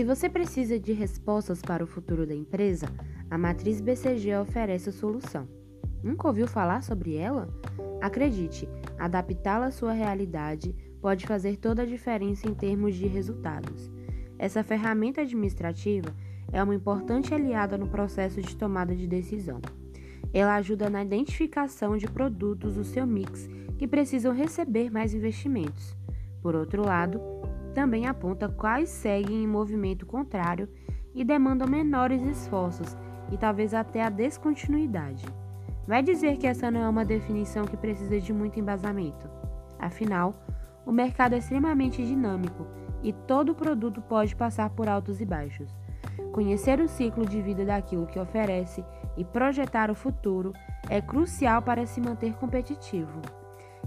Se você precisa de respostas para o futuro da empresa, a matriz BCG oferece a solução. Nunca ouviu falar sobre ela? Acredite, adaptá-la à sua realidade pode fazer toda a diferença em termos de resultados. Essa ferramenta administrativa é uma importante aliada no processo de tomada de decisão. Ela ajuda na identificação de produtos do seu mix que precisam receber mais investimentos. Por outro lado, também aponta quais seguem em movimento contrário e demandam menores esforços e talvez até a descontinuidade. Vai dizer que essa não é uma definição que precisa de muito embasamento. Afinal, o mercado é extremamente dinâmico e todo produto pode passar por altos e baixos. Conhecer o ciclo de vida daquilo que oferece e projetar o futuro é crucial para se manter competitivo.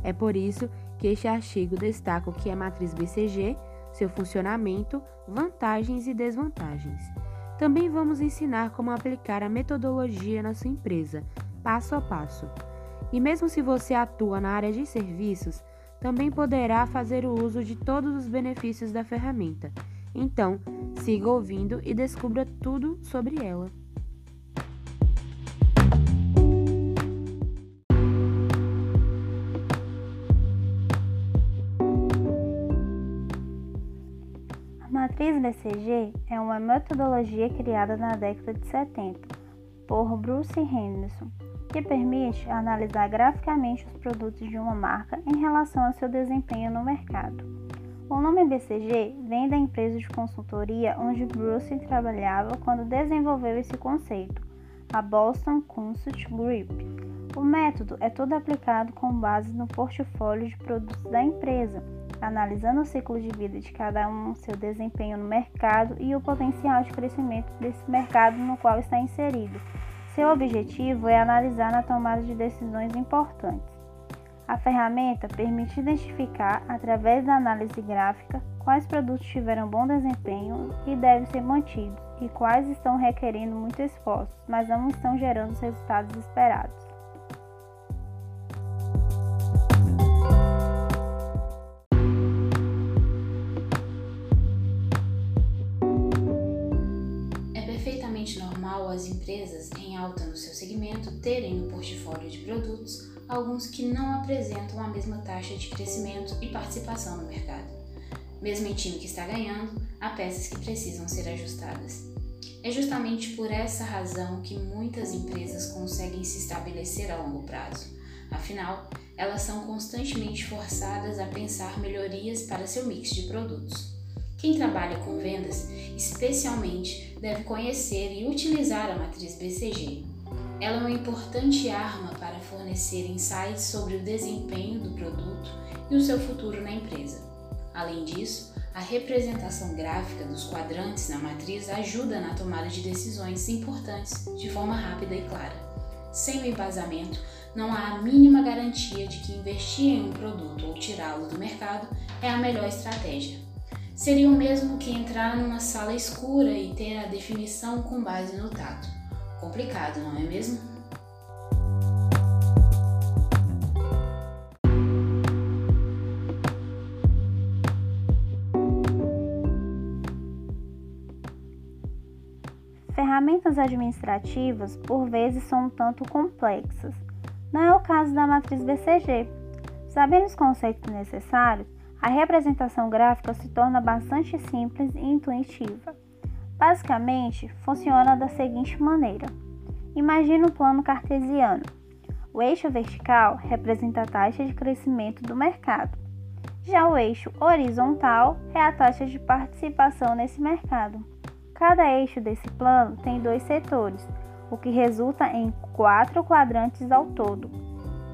É por isso que este artigo destaca o que é matriz BCG, seu funcionamento, vantagens e desvantagens. Também vamos ensinar como aplicar a metodologia na sua empresa, passo a passo. E mesmo se você atua na área de serviços, também poderá fazer o uso de todos os benefícios da ferramenta. Então, siga ouvindo e descubra tudo sobre ela. BCG é uma metodologia criada na década de 70 por Bruce Henderson que permite analisar graficamente os produtos de uma marca em relação ao seu desempenho no mercado. O nome BCG vem da empresa de consultoria onde Bruce trabalhava quando desenvolveu esse conceito, a Boston Consult Group. O método é todo aplicado com base no portfólio de produtos da empresa, analisando o ciclo de vida de cada um, seu desempenho no mercado e o potencial de crescimento desse mercado no qual está inserido seu objetivo é analisar na tomada de decisões importantes. A ferramenta permite identificar, através da análise gráfica, quais produtos tiveram bom desempenho e devem ser mantidos e quais estão requerendo muito esforço, mas não estão gerando os resultados esperados. Empresas em alta no seu segmento terem no portfólio de produtos alguns que não apresentam a mesma taxa de crescimento e participação no mercado. Mesmo em time que está ganhando, há peças que precisam ser ajustadas. É justamente por essa razão que muitas empresas conseguem se estabelecer a longo prazo. Afinal, elas são constantemente forçadas a pensar melhorias para seu mix de produtos. Quem trabalha com vendas, especialmente, deve conhecer e utilizar a matriz BCG. Ela é uma importante arma para fornecer insights sobre o desempenho do produto e o seu futuro na empresa. Além disso, a representação gráfica dos quadrantes na matriz ajuda na tomada de decisões importantes de forma rápida e clara. Sem o embasamento, não há a mínima garantia de que investir em um produto ou tirá-lo do mercado é a melhor estratégia seria o mesmo que entrar numa sala escura e ter a definição com base no tato. Complicado, não é mesmo? Ferramentas administrativas por vezes são um tanto complexas. Não é o caso da matriz BCG. Sabendo os conceitos necessários, a representação gráfica se torna bastante simples e intuitiva. Basicamente, funciona da seguinte maneira: imagine um plano cartesiano. O eixo vertical representa a taxa de crescimento do mercado. Já o eixo horizontal é a taxa de participação nesse mercado. Cada eixo desse plano tem dois setores, o que resulta em quatro quadrantes ao todo.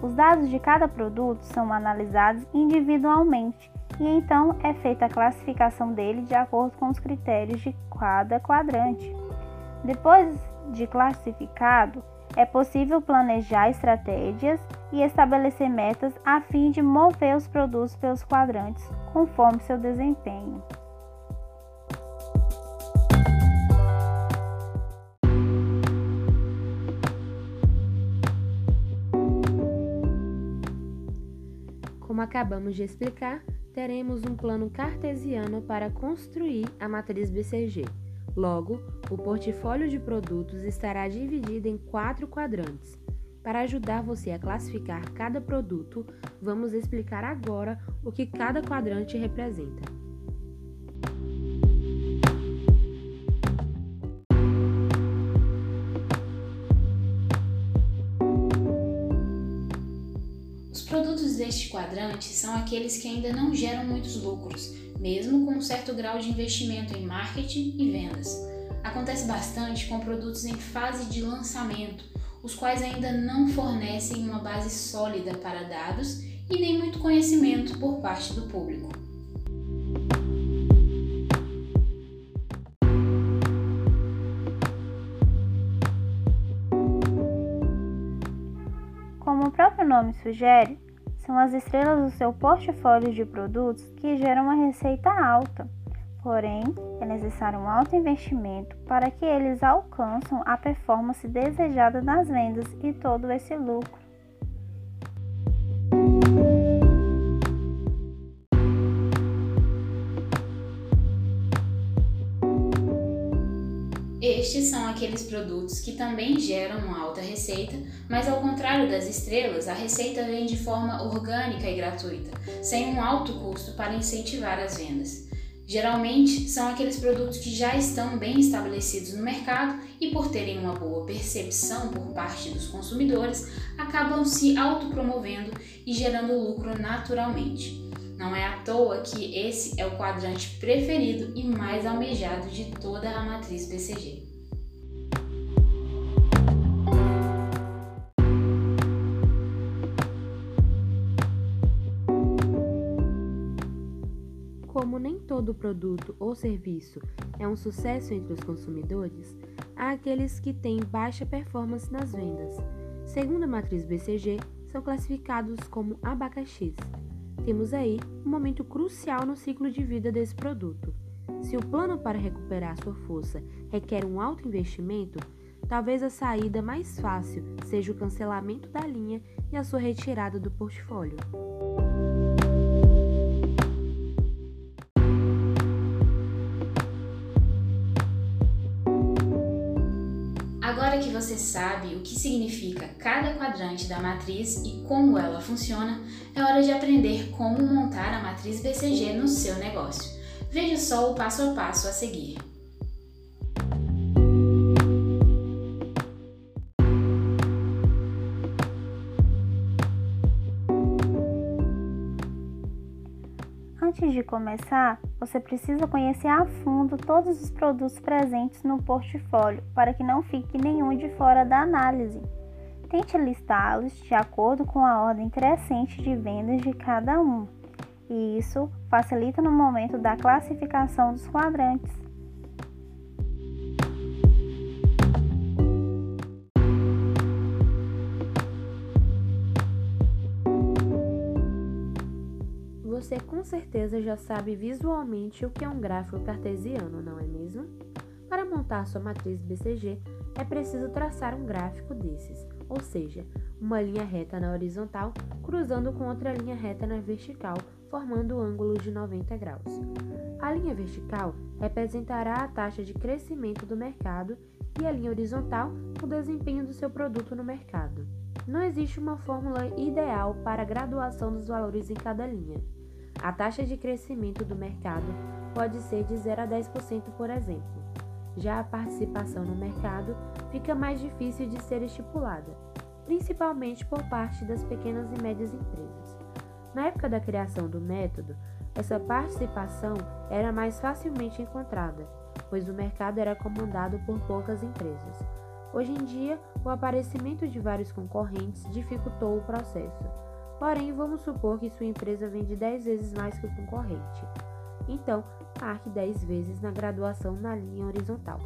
Os dados de cada produto são analisados individualmente e então é feita a classificação dele de acordo com os critérios de cada quadrante. Depois de classificado, é possível planejar estratégias e estabelecer metas a fim de mover os produtos pelos quadrantes conforme seu desempenho. Como acabamos de explicar, teremos um plano cartesiano para construir a matriz BCG. Logo, o portfólio de produtos estará dividido em quatro quadrantes. Para ajudar você a classificar cada produto, vamos explicar agora o que cada quadrante representa. Deste quadrante são aqueles que ainda não geram muitos lucros, mesmo com um certo grau de investimento em marketing e vendas. Acontece bastante com produtos em fase de lançamento, os quais ainda não fornecem uma base sólida para dados e nem muito conhecimento por parte do público. Como o próprio nome sugere, são as estrelas do seu portfólio de produtos que geram uma receita alta. Porém, é necessário um alto investimento para que eles alcançam a performance desejada nas vendas e todo esse lucro. Estes são aqueles produtos que também geram uma alta receita, mas ao contrário das estrelas, a receita vem de forma orgânica e gratuita, sem um alto custo para incentivar as vendas. Geralmente são aqueles produtos que já estão bem estabelecidos no mercado e, por terem uma boa percepção por parte dos consumidores, acabam se autopromovendo e gerando lucro naturalmente. Não é à toa que esse é o quadrante preferido e mais almejado de toda a matriz BCG. Como nem todo produto ou serviço é um sucesso entre os consumidores, há aqueles que têm baixa performance nas vendas. Segundo a matriz BCG, são classificados como abacaxis temos aí um momento crucial no ciclo de vida desse produto. Se o plano para recuperar sua força requer um alto investimento, talvez a saída mais fácil seja o cancelamento da linha e a sua retirada do portfólio. Agora que você sabe o que significa cada quadrante da matriz e como ela funciona, é hora de aprender como montar a matriz BCG no seu negócio. Veja só o passo a passo a seguir. Antes de começar, você precisa conhecer a fundo todos os produtos presentes no portfólio para que não fique nenhum de fora da análise. Tente listá-los de acordo com a ordem crescente de vendas de cada um, e isso facilita no momento da classificação dos quadrantes. Você com certeza já sabe visualmente o que é um gráfico cartesiano, não é mesmo? Para montar sua matriz BCG, é preciso traçar um gráfico desses, ou seja, uma linha reta na horizontal cruzando com outra linha reta na vertical, formando um ângulo de 90 graus. A linha vertical representará a taxa de crescimento do mercado e a linha horizontal o desempenho do seu produto no mercado. Não existe uma fórmula ideal para a graduação dos valores em cada linha. A taxa de crescimento do mercado pode ser de 0 a 10%, por exemplo. Já a participação no mercado fica mais difícil de ser estipulada, principalmente por parte das pequenas e médias empresas. Na época da criação do método, essa participação era mais facilmente encontrada, pois o mercado era comandado por poucas empresas. Hoje em dia, o aparecimento de vários concorrentes dificultou o processo. Porém, vamos supor que sua empresa vende 10 vezes mais que o concorrente. Então, marque 10 vezes na graduação na linha horizontal.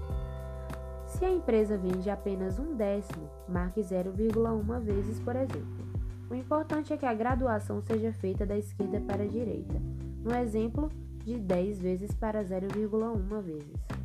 Se a empresa vende apenas um décimo, marque 0,1 vezes, por exemplo. O importante é que a graduação seja feita da esquerda para a direita, no exemplo de 10 vezes para 0,1 vezes.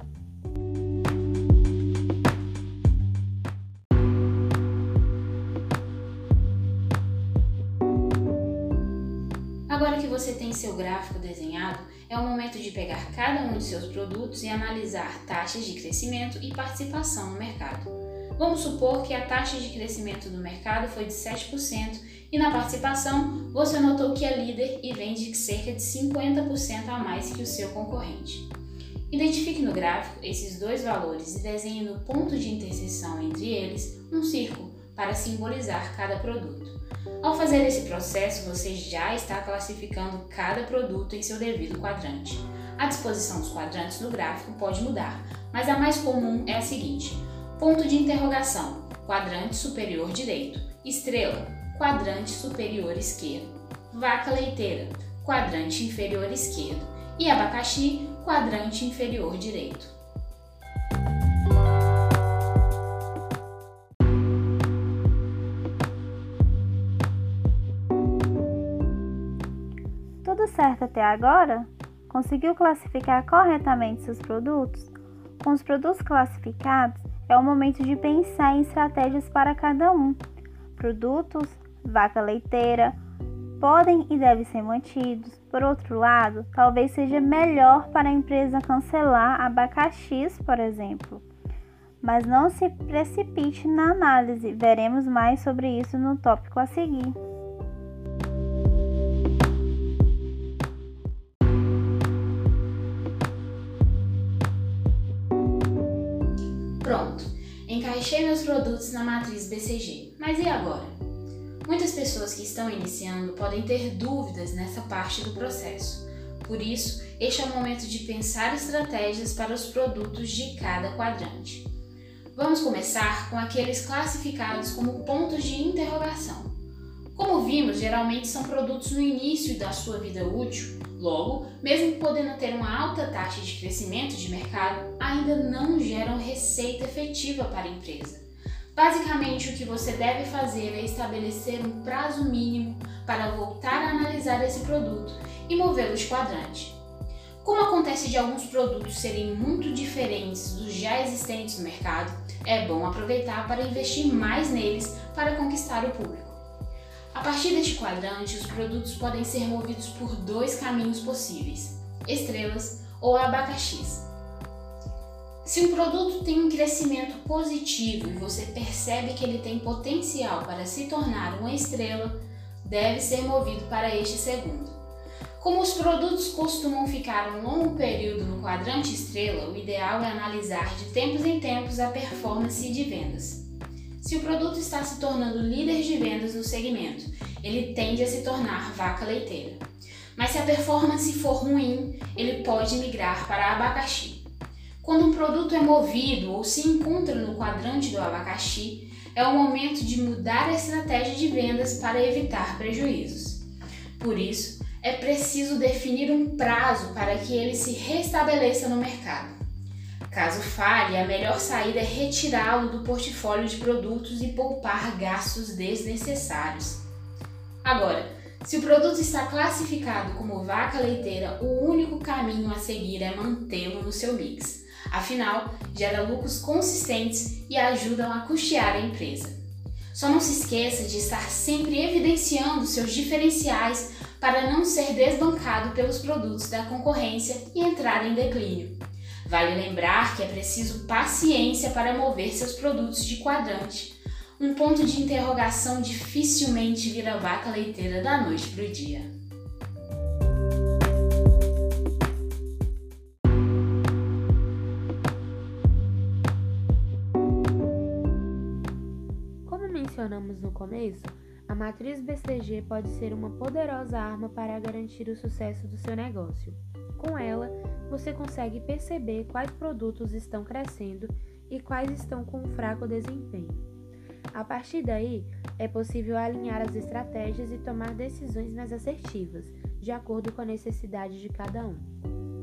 Você tem seu gráfico desenhado, é o momento de pegar cada um de seus produtos e analisar taxas de crescimento e participação no mercado. Vamos supor que a taxa de crescimento do mercado foi de 7% e na participação você notou que é líder e vende cerca de 50% a mais que o seu concorrente. Identifique no gráfico esses dois valores e desenhe no ponto de interseção entre eles um círculo para simbolizar cada produto. Ao fazer esse processo, você já está classificando cada produto em seu devido quadrante. A disposição dos quadrantes no gráfico pode mudar, mas a mais comum é a seguinte: ponto de interrogação, quadrante superior direito, estrela, quadrante superior esquerdo, vaca leiteira, quadrante inferior esquerdo. E abacaxi, quadrante inferior direito. Certo até agora? Conseguiu classificar corretamente seus produtos? Com os produtos classificados, é o momento de pensar em estratégias para cada um. Produtos, vaca leiteira, podem e devem ser mantidos. Por outro lado, talvez seja melhor para a empresa cancelar abacaxis, por exemplo. Mas não se precipite na análise, veremos mais sobre isso no tópico a seguir. Pronto, encaixei meus produtos na matriz BCG. Mas e agora? Muitas pessoas que estão iniciando podem ter dúvidas nessa parte do processo. Por isso, este é o momento de pensar estratégias para os produtos de cada quadrante. Vamos começar com aqueles classificados como pontos de interrogação. Como vimos, geralmente são produtos no início da sua vida útil, logo, mesmo podendo ter uma alta taxa de crescimento de mercado, ainda não geram receita efetiva para a empresa. Basicamente, o que você deve fazer é estabelecer um prazo mínimo para voltar a analisar esse produto e movê-lo de quadrante. Como acontece de alguns produtos serem muito diferentes dos já existentes no mercado, é bom aproveitar para investir mais neles para conquistar o público. A partir deste quadrante, os produtos podem ser movidos por dois caminhos possíveis: estrelas ou abacaxis. Se um produto tem um crescimento positivo e você percebe que ele tem potencial para se tornar uma estrela, deve ser movido para este segundo. Como os produtos costumam ficar um longo período no quadrante estrela, o ideal é analisar de tempos em tempos a performance de vendas. Se o produto está se tornando líder de vendas no segmento, ele tende a se tornar vaca leiteira. Mas se a performance for ruim, ele pode migrar para abacaxi. Quando um produto é movido ou se encontra no quadrante do abacaxi, é o momento de mudar a estratégia de vendas para evitar prejuízos. Por isso, é preciso definir um prazo para que ele se restabeleça no mercado. Caso falhe, a melhor saída é retirá-lo do portfólio de produtos e poupar gastos desnecessários. Agora, se o produto está classificado como vaca leiteira, o único caminho a seguir é mantê-lo no seu mix. Afinal, gera lucros consistentes e ajudam a custear a empresa. Só não se esqueça de estar sempre evidenciando seus diferenciais para não ser desbancado pelos produtos da concorrência e entrar em declínio. Vale lembrar que é preciso paciência para mover seus produtos de quadrante. Um ponto de interrogação dificilmente vira vaca leiteira da noite para o dia. Como mencionamos no começo, a matriz BCG pode ser uma poderosa arma para garantir o sucesso do seu negócio. Com ela, você consegue perceber quais produtos estão crescendo e quais estão com um fraco desempenho. A partir daí, é possível alinhar as estratégias e tomar decisões mais assertivas, de acordo com a necessidade de cada um.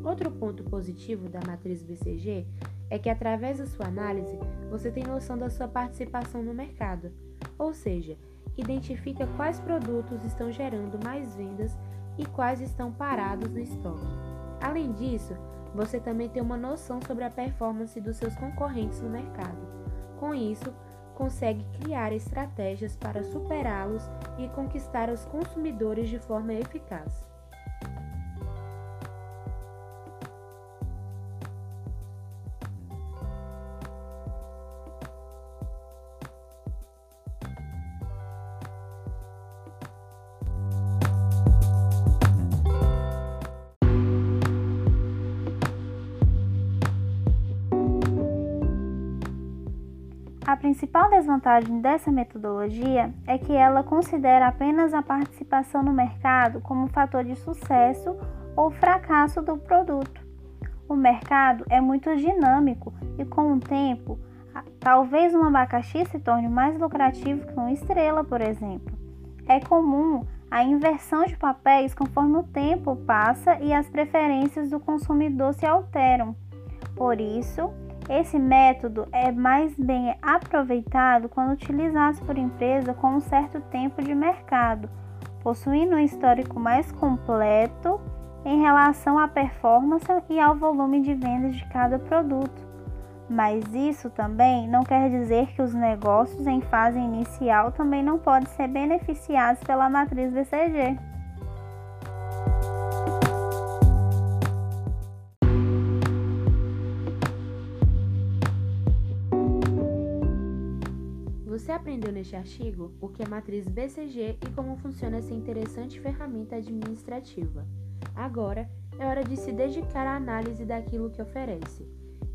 Outro ponto positivo da matriz BCG é que, através da sua análise, você tem noção da sua participação no mercado, ou seja, identifica quais produtos estão gerando mais vendas e quais estão parados no estoque. Além disso, você também tem uma noção sobre a performance dos seus concorrentes no mercado. Com isso, consegue criar estratégias para superá-los e conquistar os consumidores de forma eficaz. A principal desvantagem dessa metodologia é que ela considera apenas a participação no mercado como fator de sucesso ou fracasso do produto. O mercado é muito dinâmico e, com o tempo, talvez um abacaxi se torne mais lucrativo que uma estrela, por exemplo. É comum a inversão de papéis conforme o tempo passa e as preferências do consumidor se alteram. Por isso, esse método é mais bem aproveitado quando utilizado por empresa com um certo tempo de mercado, possuindo um histórico mais completo em relação à performance e ao volume de vendas de cada produto. Mas isso também não quer dizer que os negócios em fase inicial também não podem ser beneficiados pela matriz BCG. Aprendeu neste artigo o que é matriz BCG e como funciona essa interessante ferramenta administrativa. Agora é hora de se dedicar à análise daquilo que oferece.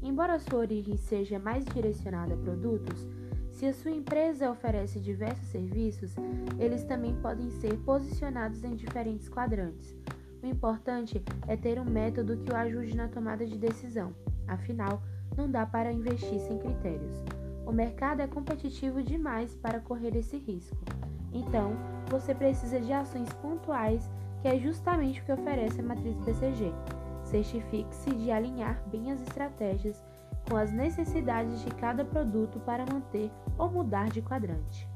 Embora sua origem seja mais direcionada a produtos, se a sua empresa oferece diversos serviços, eles também podem ser posicionados em diferentes quadrantes. O importante é ter um método que o ajude na tomada de decisão, afinal, não dá para investir sem critérios. O mercado é competitivo demais para correr esse risco. Então, você precisa de ações pontuais, que é justamente o que oferece a matriz BCG. Certifique-se de alinhar bem as estratégias com as necessidades de cada produto para manter ou mudar de quadrante.